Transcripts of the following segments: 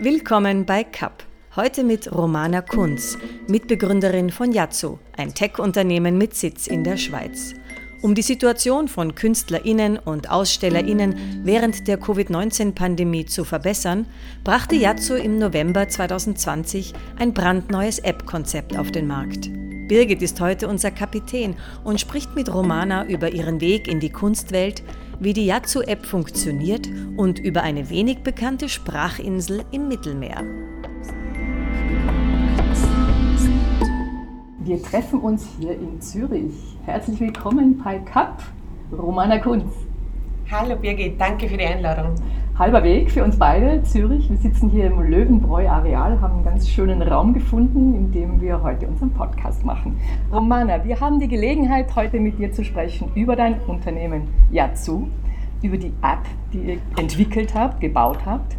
Willkommen bei CAP. Heute mit Romana Kunz, Mitbegründerin von Yazoo, ein Tech-Unternehmen mit Sitz in der Schweiz. Um die Situation von KünstlerInnen und AusstellerInnen während der Covid-19-Pandemie zu verbessern, brachte Yazoo im November 2020 ein brandneues App-Konzept auf den Markt. Birgit ist heute unser Kapitän und spricht mit Romana über ihren Weg in die Kunstwelt, wie die Yazoo-App funktioniert und über eine wenig bekannte Sprachinsel im Mittelmeer. Wir treffen uns hier in Zürich. Herzlich willkommen bei CAP, Romana Kunz. Hallo Birgit, danke für die Einladung. Halber Weg für uns beide, Zürich. Wir sitzen hier im Löwenbräu-Areal, haben einen ganz schönen Raum gefunden, in dem wir heute unseren Podcast machen. Romana, wir haben die Gelegenheit, heute mit dir zu sprechen über dein Unternehmen Yazoo, über die App, die ihr entwickelt habt, gebaut habt.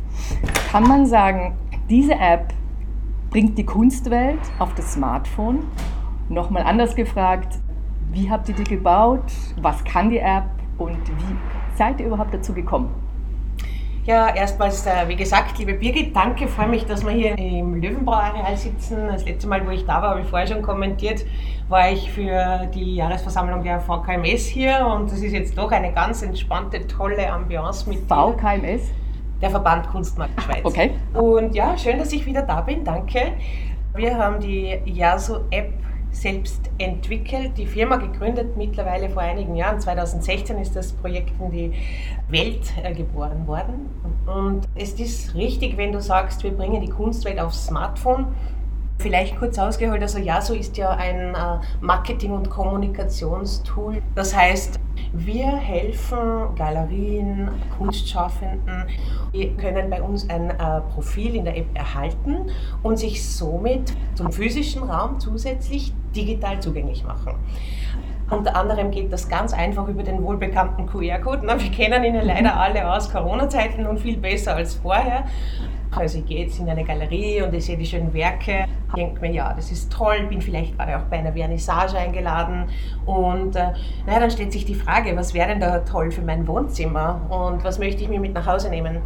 Kann man sagen, diese App bringt die Kunstwelt auf das Smartphone Nochmal anders gefragt, wie habt ihr die gebaut? Was kann die App und wie seid ihr überhaupt dazu gekommen? Ja, erstmals, äh, wie gesagt, liebe Birgit, danke, freue mich, dass wir hier im Löwenbrauareal sitzen. Das letzte Mal, wo ich da war, habe ich vorher schon kommentiert, war ich für die Jahresversammlung der VKMS hier und es ist jetzt doch eine ganz entspannte, tolle Ambiance mit VKMS? Der Verband Kunstmarkt Schweiz. Okay. Und ja, schön, dass ich wieder da bin, danke. Wir haben die Yasu-App selbst entwickelt, die Firma gegründet mittlerweile vor einigen Jahren. 2016 ist das Projekt in die Welt äh, geboren worden. Und es ist richtig, wenn du sagst, wir bringen die Kunstwelt aufs Smartphone. Vielleicht kurz ausgeholt, also Yaso ist ja ein äh, Marketing- und Kommunikationstool. Das heißt, wir helfen Galerien, Kunstschaffenden, die können bei uns ein äh, Profil in der App erhalten und sich somit zum physischen Raum zusätzlich digital zugänglich machen. Unter anderem geht das ganz einfach über den wohlbekannten QR-Code. Wir kennen ihn ja leider alle aus Corona-Zeiten und viel besser als vorher. Also ich gehe jetzt in eine Galerie und ich sehe die schönen Werke, denke mir, ja, das ist toll, bin vielleicht gerade auch bei einer Vernissage eingeladen und äh, naja, dann stellt sich die Frage, was wäre denn da toll für mein Wohnzimmer und was möchte ich mir mit nach Hause nehmen?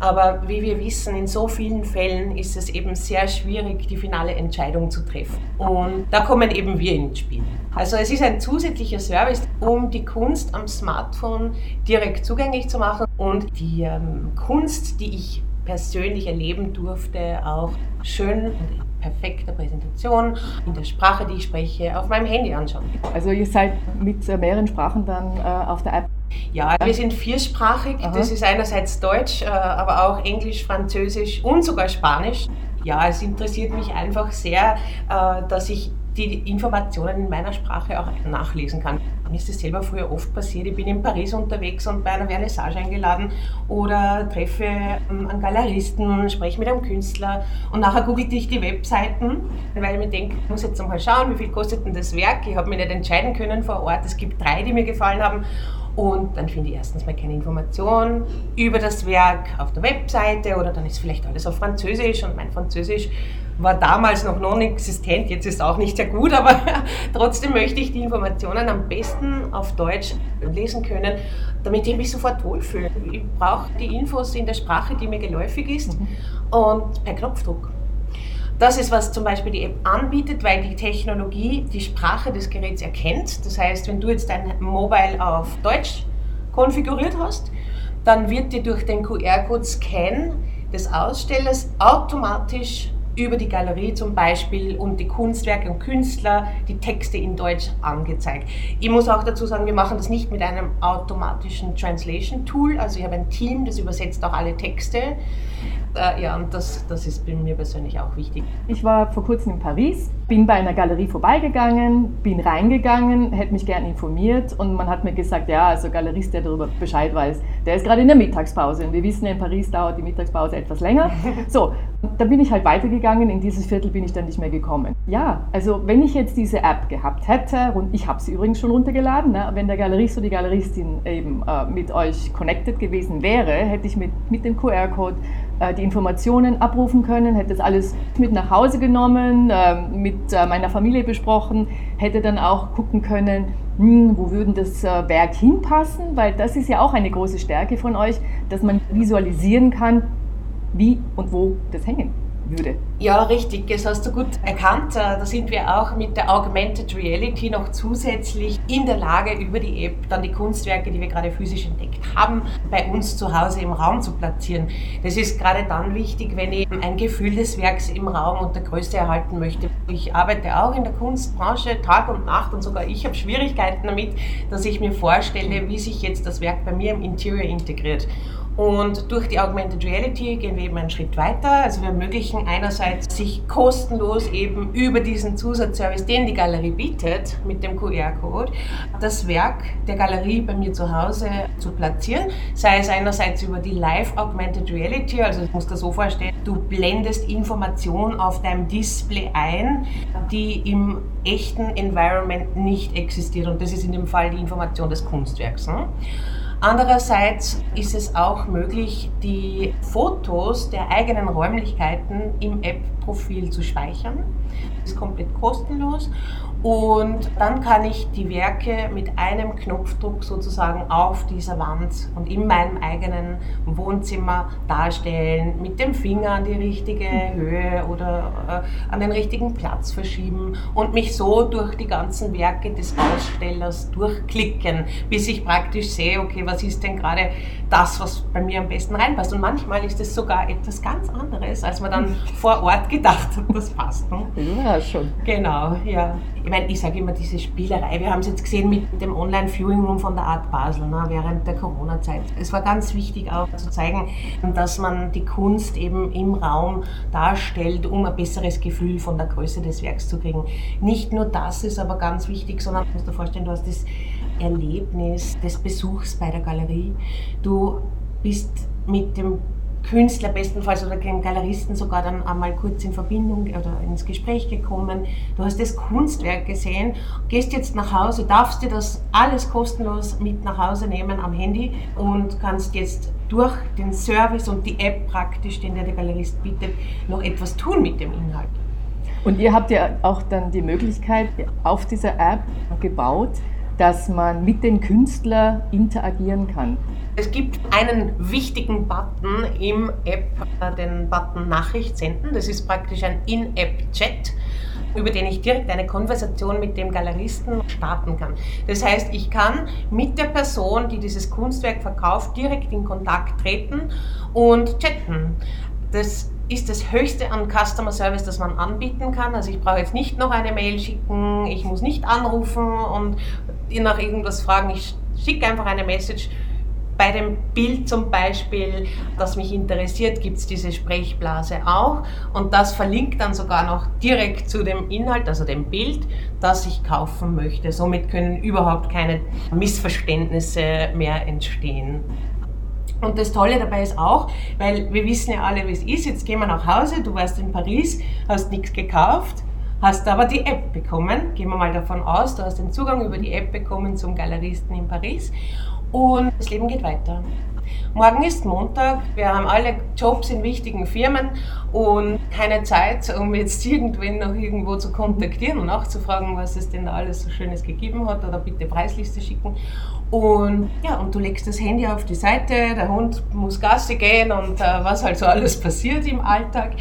Aber wie wir wissen, in so vielen Fällen ist es eben sehr schwierig, die finale Entscheidung zu treffen. Und da kommen eben wir ins Spiel. Also es ist ein zusätzlicher Service, um die Kunst am Smartphone direkt zugänglich zu machen und die ähm, Kunst, die ich persönlich erleben durfte, auch schön perfekter Präsentation, in der Sprache, die ich spreche, auf meinem Handy anschauen. Also ihr seid mit mehreren Sprachen dann äh, auf der App? Ja, wir sind viersprachig. Aha. Das ist einerseits Deutsch, äh, aber auch Englisch, Französisch und sogar Spanisch. Ja, es interessiert mich einfach sehr, äh, dass ich die Informationen in meiner Sprache auch nachlesen kann. Mir ist es selber früher oft passiert, ich bin in Paris unterwegs und bei einer Vernissage eingeladen oder treffe ähm, einen Galeristen, spreche mit einem Künstler und nachher googelte ich die Webseiten, weil ich mir denke, ich muss jetzt mal schauen, wie viel kostet denn das Werk. Ich habe mich nicht entscheiden können vor Ort. Es gibt drei, die mir gefallen haben und dann finde ich erstens mal keine Information über das Werk auf der Webseite oder dann ist vielleicht alles auf Französisch und mein Französisch war damals noch non-existent, jetzt ist auch nicht sehr gut, aber trotzdem möchte ich die Informationen am besten auf Deutsch lesen können, damit ich mich sofort wohlfühle. Ich brauche die Infos in der Sprache, die mir geläufig ist mhm. und per Knopfdruck. Das ist, was zum Beispiel die App anbietet, weil die Technologie die Sprache des Geräts erkennt. Das heißt, wenn du jetzt dein Mobile auf Deutsch konfiguriert hast, dann wird dir durch den QR-Code-Scan des Ausstellers automatisch über die Galerie zum Beispiel und die Kunstwerke und Künstler die Texte in Deutsch angezeigt. Ich muss auch dazu sagen, wir machen das nicht mit einem automatischen Translation Tool. Also ich habe ein Team, das übersetzt auch alle Texte. Äh, ja, und das, das ist bei mir persönlich auch wichtig. Ich war vor kurzem in Paris, bin bei einer Galerie vorbeigegangen, bin reingegangen, hätte mich gern informiert und man hat mir gesagt, ja, also Galerist, der darüber Bescheid weiß, der ist gerade in der Mittagspause. Und wir wissen, in Paris dauert die Mittagspause etwas länger. So, da bin ich halt weitergegangen, in dieses Viertel bin ich dann nicht mehr gekommen. Ja, also wenn ich jetzt diese App gehabt hätte, und ich habe sie übrigens schon runtergeladen, ne, wenn der Galerist oder die Galeristin eben äh, mit euch connected gewesen wäre, hätte ich mit, mit dem QR-Code die Informationen abrufen können, hätte das alles mit nach Hause genommen, ähm, mit äh, meiner Familie besprochen, hätte dann auch gucken können, hm, wo würden das äh, Werk hinpassen, weil das ist ja auch eine große Stärke von euch, dass man visualisieren kann, wie und wo das hängen würde. Ja, richtig, das hast du gut erkannt. Äh, da sind wir auch mit der Augmented Reality noch zusätzlich in der Lage, über die App dann die Kunstwerke, die wir gerade physisch entdeckt haben, bei uns zu Hause im Raum zu platzieren. Das ist gerade dann wichtig, wenn ich ein Gefühl des Werks im Raum und der Größe erhalten möchte. Ich arbeite auch in der Kunstbranche Tag und Nacht und sogar ich habe Schwierigkeiten damit, dass ich mir vorstelle, wie sich jetzt das Werk bei mir im Interior integriert. Und durch die Augmented Reality gehen wir eben einen Schritt weiter. Also wir ermöglichen einerseits, sich kostenlos eben über diesen Zusatzservice, den die Galerie bietet, mit dem QR-Code, das Werk der Galerie bei mir zu Hause zu platzieren. Sei es einerseits über die Live Augmented Reality, also ich muss das so vorstellen, du blendest Informationen auf deinem Display ein, die im echten Environment nicht existiert. Und das ist in dem Fall die Information des Kunstwerks. Ne? Andererseits ist es auch möglich, die Fotos der eigenen Räumlichkeiten im App-Profil zu speichern. Das ist komplett kostenlos und dann kann ich die Werke mit einem Knopfdruck sozusagen auf dieser Wand und in meinem eigenen Wohnzimmer darstellen, mit dem Finger an die richtige Höhe oder äh, an den richtigen Platz verschieben und mich so durch die ganzen Werke des Ausstellers durchklicken, bis ich praktisch sehe, okay, was ist denn gerade das, was bei mir am besten reinpasst. Und manchmal ist es sogar etwas ganz anderes, als man dann vor Ort gedacht hat, das passt. Ne? Ja, schon. Genau, ja ich meine, ich sage immer diese Spielerei, wir haben es jetzt gesehen mit dem Online-Viewing Room von der Art Basel ne, während der Corona-Zeit. Es war ganz wichtig auch zu zeigen, dass man die Kunst eben im Raum darstellt, um ein besseres Gefühl von der Größe des Werks zu kriegen. Nicht nur das ist aber ganz wichtig, sondern du musst dir vorstellen, du hast das Erlebnis des Besuchs bei der Galerie. Du bist mit dem Künstler bestenfalls oder dem Galeristen sogar dann einmal kurz in Verbindung oder ins Gespräch gekommen. Du hast das Kunstwerk gesehen, gehst jetzt nach Hause, darfst dir das alles kostenlos mit nach Hause nehmen am Handy und kannst jetzt durch den Service und die App praktisch, den der Galerist bietet, noch etwas tun mit dem Inhalt. Und ihr habt ja auch dann die Möglichkeit auf dieser App gebaut, dass man mit den Künstlern interagieren kann. Es gibt einen wichtigen Button im App, äh, den Button Nachricht senden. Das ist praktisch ein In-App-Chat über den ich direkt eine Konversation mit dem Galeristen starten kann. Das heißt, ich kann mit der Person, die dieses Kunstwerk verkauft, direkt in Kontakt treten und chatten. Das ist das Höchste an Customer Service, das man anbieten kann. Also ich brauche jetzt nicht noch eine Mail schicken, ich muss nicht anrufen und nach irgendwas fragen. Ich schicke einfach eine Message bei dem Bild zum Beispiel, das mich interessiert, gibt es diese Sprechblase auch und das verlinkt dann sogar noch direkt zu dem Inhalt, also dem Bild, das ich kaufen möchte. Somit können überhaupt keine Missverständnisse mehr entstehen. Und das Tolle dabei ist auch, weil wir wissen ja alle, wie es ist. Jetzt gehen wir nach Hause, du warst in Paris, hast nichts gekauft, hast aber die App bekommen. Gehen wir mal davon aus, du hast den Zugang über die App bekommen zum Galeristen in Paris und das Leben geht weiter. Morgen ist Montag, wir haben alle Jobs in wichtigen Firmen und keine Zeit, um jetzt irgendwen noch irgendwo zu kontaktieren und nachzufragen, was es denn da alles so Schönes gegeben hat oder bitte Preisliste schicken. Und ja, und du legst das Handy auf die Seite, der Hund muss Gasse gehen und äh, was halt so alles passiert im Alltag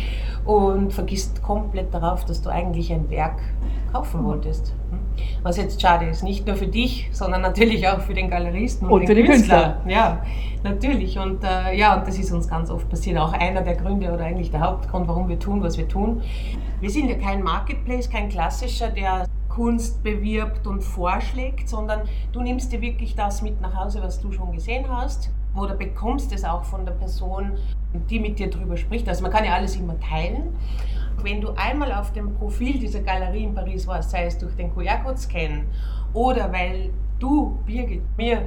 und vergisst komplett darauf, dass du eigentlich ein Werk kaufen wolltest. Hm? Was jetzt schade ist, nicht nur für dich, sondern natürlich auch für den Galeristen und, und für den Künstler. Künstler. Ja, natürlich. Und äh, ja, und das ist uns ganz oft passiert. Auch einer der Gründe oder eigentlich der Hauptgrund, warum wir tun, was wir tun. Wir sind ja kein Marketplace, kein klassischer, der Kunst bewirbt und vorschlägt, sondern du nimmst dir wirklich das mit nach Hause, was du schon gesehen hast oder bekommst es auch von der Person, die mit dir drüber spricht. Also man kann ja alles immer teilen. Wenn du einmal auf dem Profil dieser Galerie in Paris warst, sei es durch den QR-Code-Scan oder weil du, Birgit, mir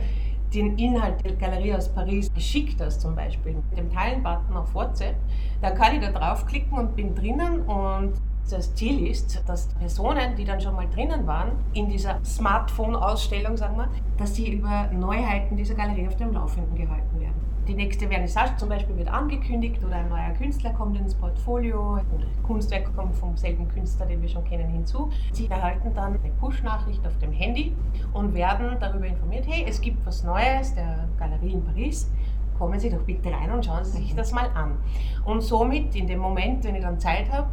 den Inhalt der Galerie aus Paris geschickt hast, zum Beispiel mit dem Teilen-Button auf WhatsApp, dann kann ich da draufklicken und bin drinnen und das Ziel ist, dass Personen, die dann schon mal drinnen waren, in dieser Smartphone-Ausstellung, sagen wir, dass sie über Neuheiten dieser Galerie auf dem Laufenden gehalten werden. Die nächste Vernissage zum Beispiel wird angekündigt oder ein neuer Künstler kommt ins Portfolio oder Kunstwerk kommt vom selben Künstler, den wir schon kennen, hinzu. Sie erhalten dann eine Push-Nachricht auf dem Handy und werden darüber informiert, hey, es gibt was Neues der Galerie in Paris kommen Sie doch bitte rein und schauen Sie sich das mal an. Und somit, in dem Moment, wenn ich dann Zeit habe,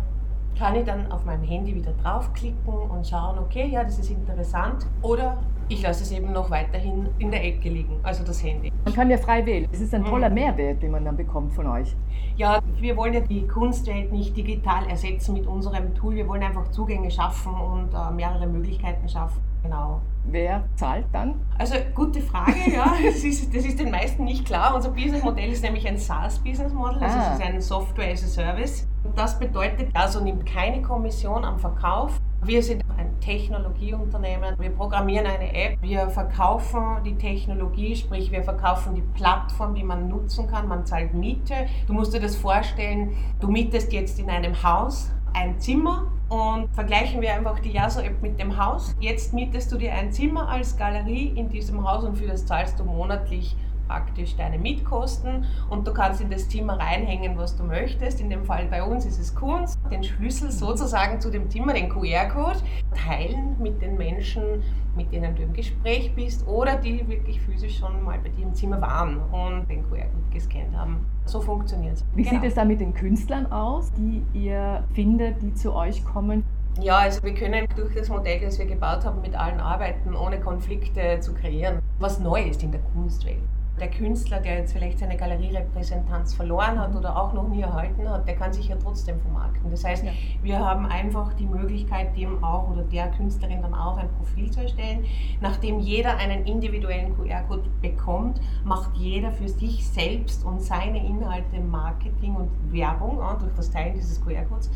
kann ich dann auf meinem Handy wieder draufklicken und schauen, okay, ja, das ist interessant. Oder ich lasse es eben noch weiterhin in der Ecke liegen, also das Handy. Man kann ja frei wählen. Es ist ein toller mhm. Mehrwert, den man dann bekommt von euch. Ja, wir wollen ja die Kunstwelt nicht digital ersetzen mit unserem Tool. Wir wollen einfach Zugänge schaffen und äh, mehrere Möglichkeiten schaffen. Genau. Wer zahlt dann? Also gute Frage, ja. Das ist, das ist den meisten nicht klar. Unser Businessmodell ist nämlich ein SaaS-Business-Modell, also ah. es ist ein Software as a Service. Das bedeutet, also nimmt keine Kommission am Verkauf. Wir sind ein Technologieunternehmen. Wir programmieren eine App. Wir verkaufen die Technologie, sprich wir verkaufen die Plattform, die man nutzen kann. Man zahlt Miete. Du musst dir das vorstellen, du mietest jetzt in einem Haus ein Zimmer und vergleichen wir einfach die Yaso-App mit dem Haus. Jetzt mietest du dir ein Zimmer als Galerie in diesem Haus und für das zahlst du monatlich praktisch deine Mietkosten und du kannst in das Zimmer reinhängen, was du möchtest. In dem Fall bei uns ist es Kunst. Den Schlüssel sozusagen zu dem Zimmer, den QR-Code, teilen mit den Menschen, mit denen du im Gespräch bist oder die wirklich physisch schon mal bei dir im Zimmer waren und den QR-Code gescannt haben. So funktioniert es. Wie genau. sieht es da mit den Künstlern aus, die ihr findet, die zu euch kommen? Ja, also wir können durch das Modell, das wir gebaut haben, mit allen arbeiten, ohne Konflikte zu kreieren, was neu ist in der Kunstwelt der Künstler, der jetzt vielleicht seine Galerierepräsentanz verloren hat oder auch noch nie erhalten hat, der kann sich ja trotzdem vermarkten. Das heißt, ja. wir haben einfach die Möglichkeit, dem auch oder der Künstlerin dann auch ein Profil zu erstellen. Nachdem jeder einen individuellen QR-Code bekommt, macht jeder für sich selbst und seine Inhalte Marketing und Werbung ja, durch das Teilen dieses QR-Codes.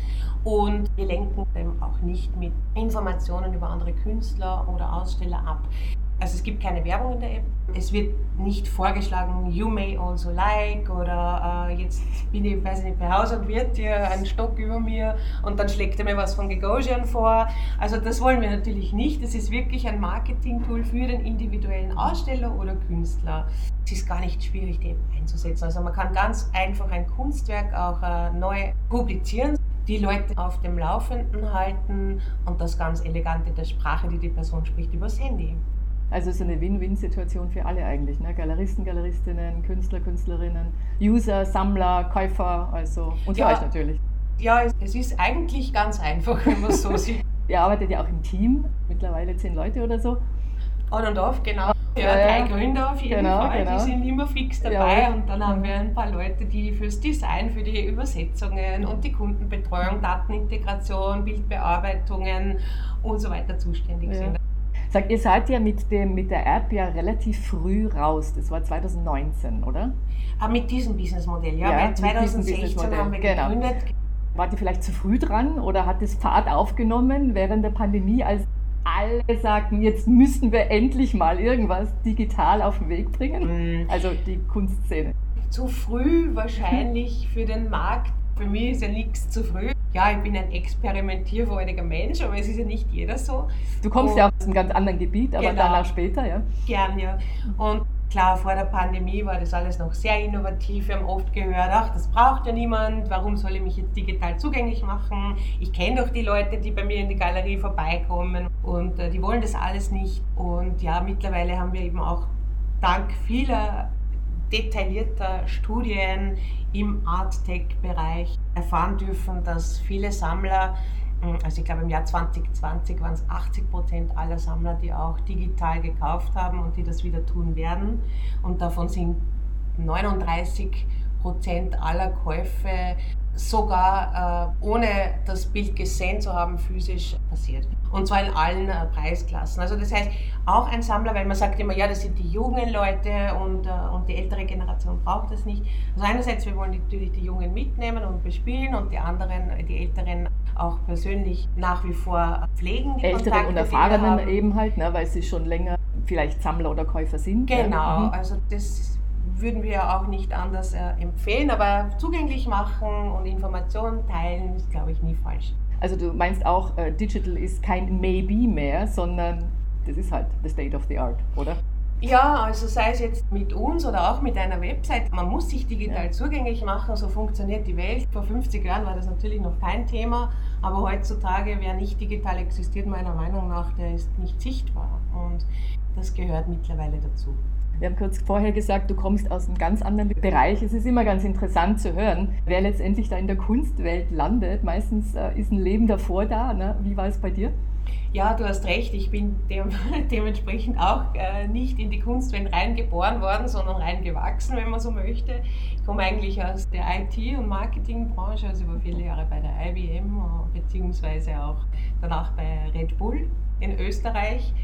Und wir lenken dem auch nicht mit Informationen über andere Künstler oder Aussteller ab. Also es gibt keine Werbung in der App. Es wird nicht vorgeschlagen, you may also like oder äh, jetzt bin ich, weiß ich nicht, bei Haus und Wirt hier ein Stock über mir und dann schlägt er mir was von Gagosian vor. Also das wollen wir natürlich nicht. Es ist wirklich ein Marketing-Tool für den individuellen Aussteller oder Künstler. Es ist gar nicht schwierig, die App einzusetzen. Also man kann ganz einfach ein Kunstwerk auch äh, neu publizieren die Leute auf dem Laufenden halten und das ganz elegant in der Sprache, die die Person spricht, übers Handy. Also es ist eine Win-Win-Situation für alle eigentlich. Ne? Galeristen, Galeristinnen, Künstler, Künstlerinnen, User, Sammler, Käufer, also und für ja, euch natürlich. Ja, es ist eigentlich ganz einfach, wenn man es so sieht. Ihr arbeitet ja auch im Team, mittlerweile zehn Leute oder so. On und off, genau. Ja, ja, drei Gründer auf jeden genau, Fall, genau. die sind immer fix dabei ja. und dann haben wir ein paar Leute, die fürs Design, für die Übersetzungen und die Kundenbetreuung, Datenintegration, Bildbearbeitungen und so weiter zuständig sind. Sagt, ihr seid ja mit, dem, mit der App ja relativ früh raus. Das war 2019, oder? Ah, mit diesem Businessmodell, ja. ja 2016 haben wir genau. gegründet. Wart ihr vielleicht zu früh dran oder hat es Fahrt aufgenommen während der Pandemie, als alle sagten, jetzt müssen wir endlich mal irgendwas digital auf den Weg bringen? Mm. Also die Kunstszene. Zu früh wahrscheinlich für den Markt. Für mich ist ja nichts zu früh ja, ich bin ein experimentierfreudiger Mensch, aber es ist ja nicht jeder so. Du kommst und, ja aus einem ganz anderen Gebiet, aber genau, danach später, ja? Gern, ja. Und klar, vor der Pandemie war das alles noch sehr innovativ. Wir haben oft gehört, ach, das braucht ja niemand, warum soll ich mich jetzt digital zugänglich machen? Ich kenne doch die Leute, die bei mir in die Galerie vorbeikommen und äh, die wollen das alles nicht. Und ja, mittlerweile haben wir eben auch dank vieler detaillierter Studien im Art-Tech-Bereich erfahren dürfen, dass viele Sammler, hm, also ich glaube im Jahr 2020 waren es 80 Prozent aller Sammler, die auch digital gekauft haben und die das wieder tun werden. Und davon sind 39 Prozent aller Käufe sogar äh, ohne das Bild gesehen zu haben, physisch passiert. Und zwar in allen äh, Preisklassen. Also das heißt, auch ein Sammler, weil man sagt immer, ja, das sind die jungen Leute und, äh, und die ältere Generation braucht das nicht. Also einerseits, wir wollen natürlich die Jungen mitnehmen und bespielen und die anderen, die Älteren auch persönlich nach wie vor pflegen. Die Älteren Kontakte, und Erfahrenen eben halt, ne, weil sie schon länger vielleicht Sammler oder Käufer sind. Genau, ja. mhm. also das würden wir auch nicht anders äh, empfehlen, aber zugänglich machen und Informationen teilen ist, glaube ich, nie falsch. Also du meinst auch, äh, Digital ist kein Maybe mehr, sondern das ist halt the state of the art, oder? Ja, also sei es jetzt mit uns oder auch mit einer Website, man muss sich digital ja. zugänglich machen, so funktioniert die Welt. Vor 50 Jahren war das natürlich noch kein Thema, aber heutzutage, wer nicht digital existiert, meiner Meinung nach, der ist nicht sichtbar und das gehört mittlerweile dazu. Wir haben kurz vorher gesagt, du kommst aus einem ganz anderen Bereich. Es ist immer ganz interessant zu hören, wer letztendlich da in der Kunstwelt landet. Meistens äh, ist ein Leben davor da. Ne? Wie war es bei dir? Ja, du hast recht. Ich bin dem, dementsprechend auch äh, nicht in die Kunstwelt reingeboren worden, sondern reingewachsen, wenn man so möchte. Ich komme eigentlich aus der IT- und Marketingbranche, also über viele Jahre bei der IBM, äh, beziehungsweise auch danach bei Red Bull in Österreich.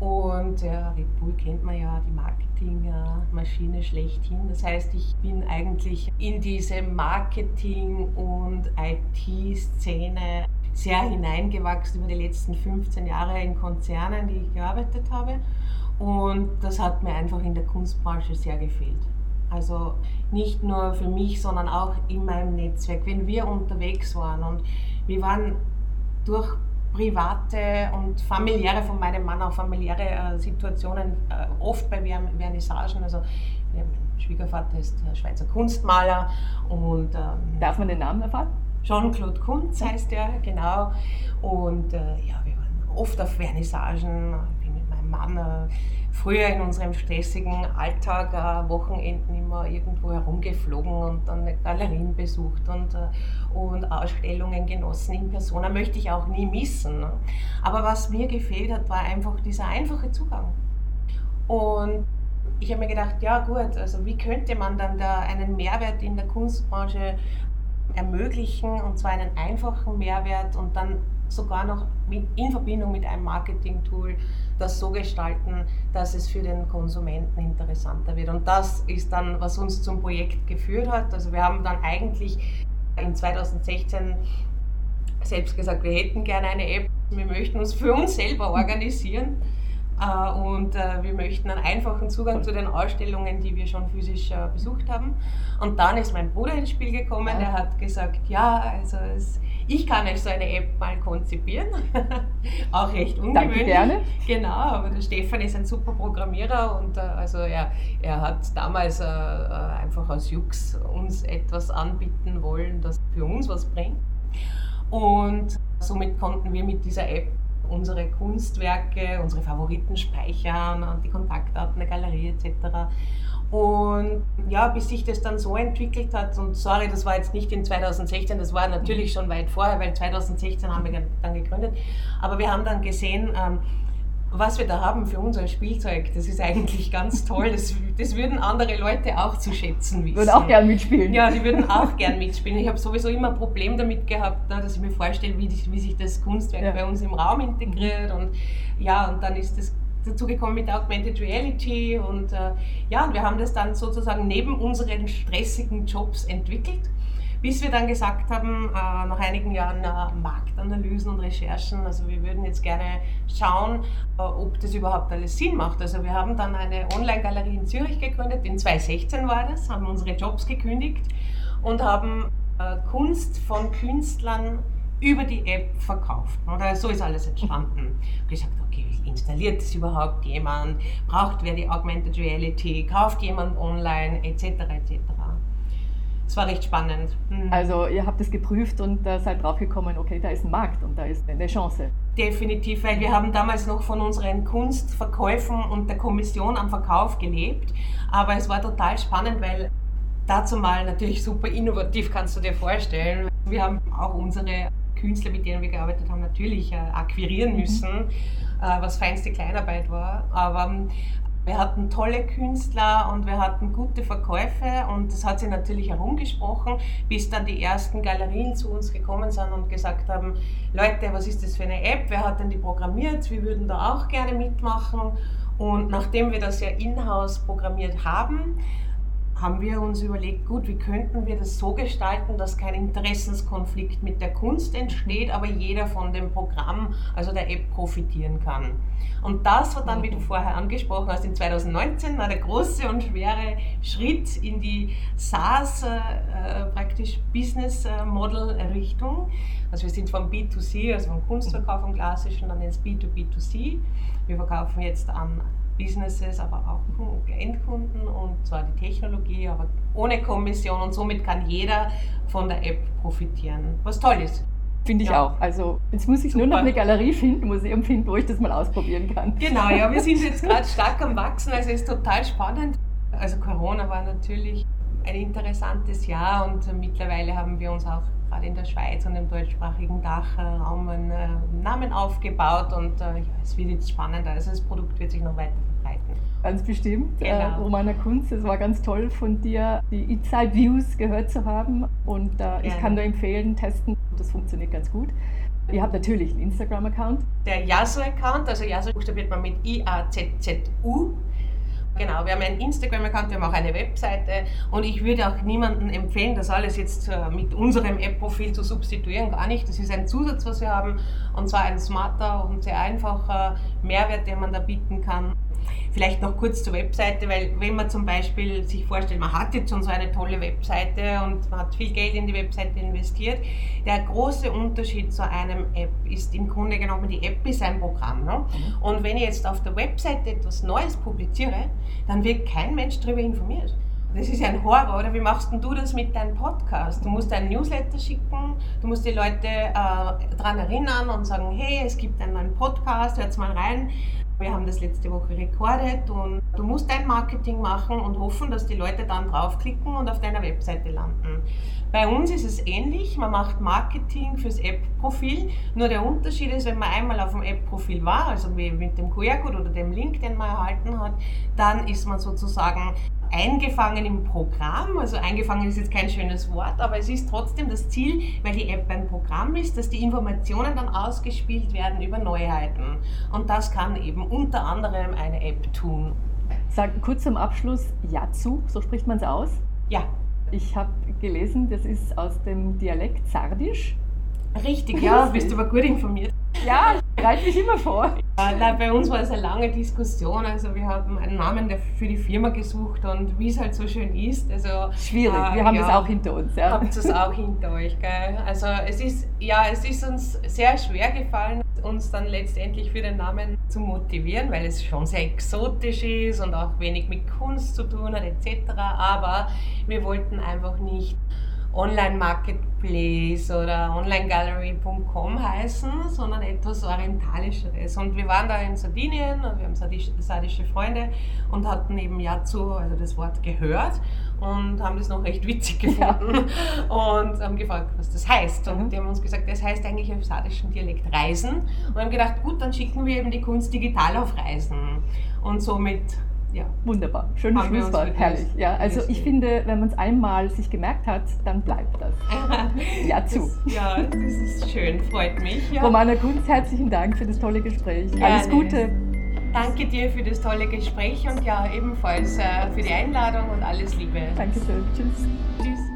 Und ja, Red Bull kennt man ja, die Marketingmaschine schlechthin. Das heißt, ich bin eigentlich in diese Marketing- und IT-Szene sehr hineingewachsen über die letzten 15 Jahre in Konzernen, die ich gearbeitet habe. Und das hat mir einfach in der Kunstbranche sehr gefehlt. Also nicht nur für mich, sondern auch in meinem Netzwerk. Wenn wir unterwegs waren und wir waren durch private und familiäre, von meinem Mann auch familiäre äh, Situationen, äh, oft bei Vernissagen. Also mein Schwiegervater ist Schweizer Kunstmaler und ähm, Darf man den Namen erfahren? Jean-Claude Kunz heißt er, genau. Und äh, ja, wir waren oft auf Vernissagen. Mann früher in unserem stressigen Alltag äh, Wochenenden immer irgendwo herumgeflogen und dann Galerien besucht und, äh, und Ausstellungen genossen in Persona. Möchte ich auch nie missen. Ne? Aber was mir gefehlt hat, war einfach dieser einfache Zugang. Und ich habe mir gedacht, ja gut, also wie könnte man dann da einen Mehrwert in der Kunstbranche ermöglichen und zwar einen einfachen Mehrwert und dann sogar noch mit, in Verbindung mit einem Marketing-Tool das so gestalten, dass es für den Konsumenten interessanter wird. Und das ist dann, was uns zum Projekt geführt hat. Also wir haben dann eigentlich in 2016 selbst gesagt, wir hätten gerne eine App, wir möchten uns für uns selber organisieren äh, und äh, wir möchten einen einfachen Zugang zu den Ausstellungen, die wir schon physisch äh, besucht haben. Und dann ist mein Bruder ins Spiel gekommen, der hat gesagt, ja, also es, ich kann euch so eine App mal konzipieren. Auch recht ungewöhnlich. Danke gerne. Genau, aber der Stefan ist ein super Programmierer und also er, er hat damals einfach aus Jux uns etwas anbieten wollen, das für uns was bringt. Und somit konnten wir mit dieser App unsere Kunstwerke, unsere Favoriten speichern, die Kontaktdaten der Galerie etc. Und ja, bis sich das dann so entwickelt hat, und sorry, das war jetzt nicht in 2016, das war natürlich schon weit vorher, weil 2016 haben wir dann gegründet, aber wir haben dann gesehen, ähm, was wir da haben für unser Spielzeug, das ist eigentlich ganz toll. Das, das würden andere Leute auch zu schätzen wissen. Würden auch gern mitspielen. Ja, die würden auch gern mitspielen. Ich habe sowieso immer ein Problem damit gehabt, ne, dass ich mir vorstelle, wie, wie sich das Kunstwerk ja. bei uns im Raum integriert. Und ja, und dann ist das dazu gekommen mit Augmented Reality und äh, ja, und wir haben das dann sozusagen neben unseren stressigen Jobs entwickelt bis wir dann gesagt haben, äh, nach einigen Jahren äh, Marktanalysen und Recherchen, also wir würden jetzt gerne schauen, äh, ob das überhaupt alles Sinn macht. Also wir haben dann eine Online-Galerie in Zürich gegründet, in 2016 war das, haben unsere Jobs gekündigt und haben äh, Kunst von Künstlern über die App verkauft. Oder so ist alles entstanden. Ich gesagt, okay, installiert das überhaupt jemand? Braucht wer die Augmented Reality? Kauft jemand online? Etc. etc. Es war recht spannend. Mhm. Also ihr habt es geprüft und äh, seid draufgekommen, okay, da ist ein Markt und da ist eine Chance. Definitiv, weil wir haben damals noch von unseren Kunstverkäufen und der Kommission am Verkauf gelebt. Aber es war total spannend, weil dazu mal natürlich super innovativ, kannst du dir vorstellen. Wir haben auch unsere Künstler, mit denen wir gearbeitet haben, natürlich äh, akquirieren mhm. müssen, äh, was feinste Kleinarbeit war. Aber wir hatten tolle Künstler und wir hatten gute Verkäufe und das hat sich natürlich herumgesprochen, bis dann die ersten Galerien zu uns gekommen sind und gesagt haben, Leute, was ist das für eine App, wer hat denn die programmiert, wir würden da auch gerne mitmachen. Und nachdem wir das ja in-house programmiert haben, haben wir uns überlegt, gut, wie könnten wir das so gestalten, dass kein Interessenskonflikt mit der Kunst entsteht, aber jeder von dem Programm, also der App, profitieren kann. Und das war dann, wie du vorher angesprochen hast, in 2019 der große und schwere Schritt in die SaaS, äh, äh, praktisch Business Model Richtung. Also wir sind vom B2C, also vom Kunstverkauf vom klassischen, dann ins B2B2C. Wir verkaufen jetzt an Businesses, aber auch Endkunden und zwar die Technologie, aber ohne Kommission und somit kann jeder von der App profitieren, was toll ist. Finde ich ja. auch. Also jetzt muss ich Super. nur noch eine Galerie finden, Museum finden, wo ich das mal ausprobieren kann. Genau, ja, wir sind jetzt gerade stark am Wachsen, also es ist total spannend. Also Corona war natürlich ein interessantes Jahr und mittlerweile haben wir uns auch gerade in der Schweiz und im deutschsprachigen Dachraum einen äh, Namen aufgebaut und äh, ja, es wird jetzt spannender. Also das Produkt wird sich noch weiter verbreiten. Ganz bestimmt. Äh, genau. Äh, Romana Kunz, es war ganz toll von dir, die Inside Views gehört zu haben und äh, ich kann nur empfehlen, testen. Das funktioniert ganz gut. Ihr habt natürlich einen Instagram-Account. Der Yasu-Account, also Yasu buchstabiert man mit I-A-Z-Z-U. Genau, wir haben einen Instagram-Account, wir haben auch eine Webseite und ich würde auch niemandem empfehlen, das alles jetzt äh, mit unserem App-Profil zu substituieren, gar nicht. Das ist ein Zusatz, was wir haben und zwar ein smarter und sehr einfacher Mehrwert, den man da bieten kann. Vielleicht noch kurz zur Webseite, weil wenn man zum Beispiel sich vorstellt, man hat jetzt schon so eine tolle Webseite und man hat viel Geld in die Webseite investiert, der große Unterschied zu einem App ist im Grunde genommen, die App ist ein Programm. Ne? Mhm. Und wenn ich jetzt auf der Webseite etwas Neues publiziere, dann wird kein Mensch darüber informiert. Das ist ja ein Horror, oder? Wie machst denn du das mit deinem Podcast? Du musst einen Newsletter schicken, du musst die Leute äh, daran erinnern und sagen, hey, es gibt einen neuen Podcast, hört mal rein. Wir haben das letzte Woche rekordet und du musst dein Marketing machen und hoffen, dass die Leute dann draufklicken und auf deiner Webseite landen. Bei uns ist es ähnlich, man macht Marketing fürs App-Profil, nur der Unterschied ist, wenn man einmal auf dem App-Profil war, also mit dem QR-Code oder dem Link, den man erhalten hat, dann ist man sozusagen eingefangen im Programm. Also eingefangen ist jetzt kein schönes Wort, aber es ist trotzdem das Ziel, weil die App ein Programm ist, dass die Informationen dann ausgespielt werden über Neuheiten. Und das kann eben unter anderem eine App tun. Sag kurz zum Abschluss Yatsu, so spricht man es aus? Ja. Ich habe gelesen, das ist aus dem Dialekt Sardisch. Richtig, ja, bist du aber gut informiert. Ja, bereite mich immer vor. Nein, bei uns war es eine lange Diskussion. Also wir haben einen Namen für die Firma gesucht und wie es halt so schön ist. Also, Schwierig, äh, wir haben ja, es auch hinter uns. Ja. Habt es auch hinter euch, gell? Also es ist, ja, es ist uns sehr schwer gefallen, uns dann letztendlich für den Namen zu motivieren, weil es schon sehr exotisch ist und auch wenig mit Kunst zu tun hat etc. Aber wir wollten einfach nicht Online-Marketplace oder Online-Gallery.com heißen, sondern etwas Orientalischeres. Und wir waren da in Sardinien, wir haben sardische Freunde und hatten eben Yazu, also das Wort gehört und haben das noch recht witzig gefunden ja. und haben gefragt, was das heißt. Und mhm. die haben uns gesagt, das heißt eigentlich im sardischen Dialekt Reisen. Und haben gedacht, gut, dann schicken wir eben die Kunst digital auf Reisen. Und somit ja. Wunderbar. Schönes Schlusswort. Herrlich. Ja, also ich finde, wenn man es einmal sich gemerkt hat, dann bleibt das. ja, zu. Das, ja, das ist schön. Freut mich. Ja. Romana Kunz, herzlichen Dank für das tolle Gespräch. Gerne. Alles Gute. Danke dir für das tolle Gespräch und ja, ebenfalls äh, für die Einladung und alles Liebe. Dankeschön. Tschüss. Tschüss.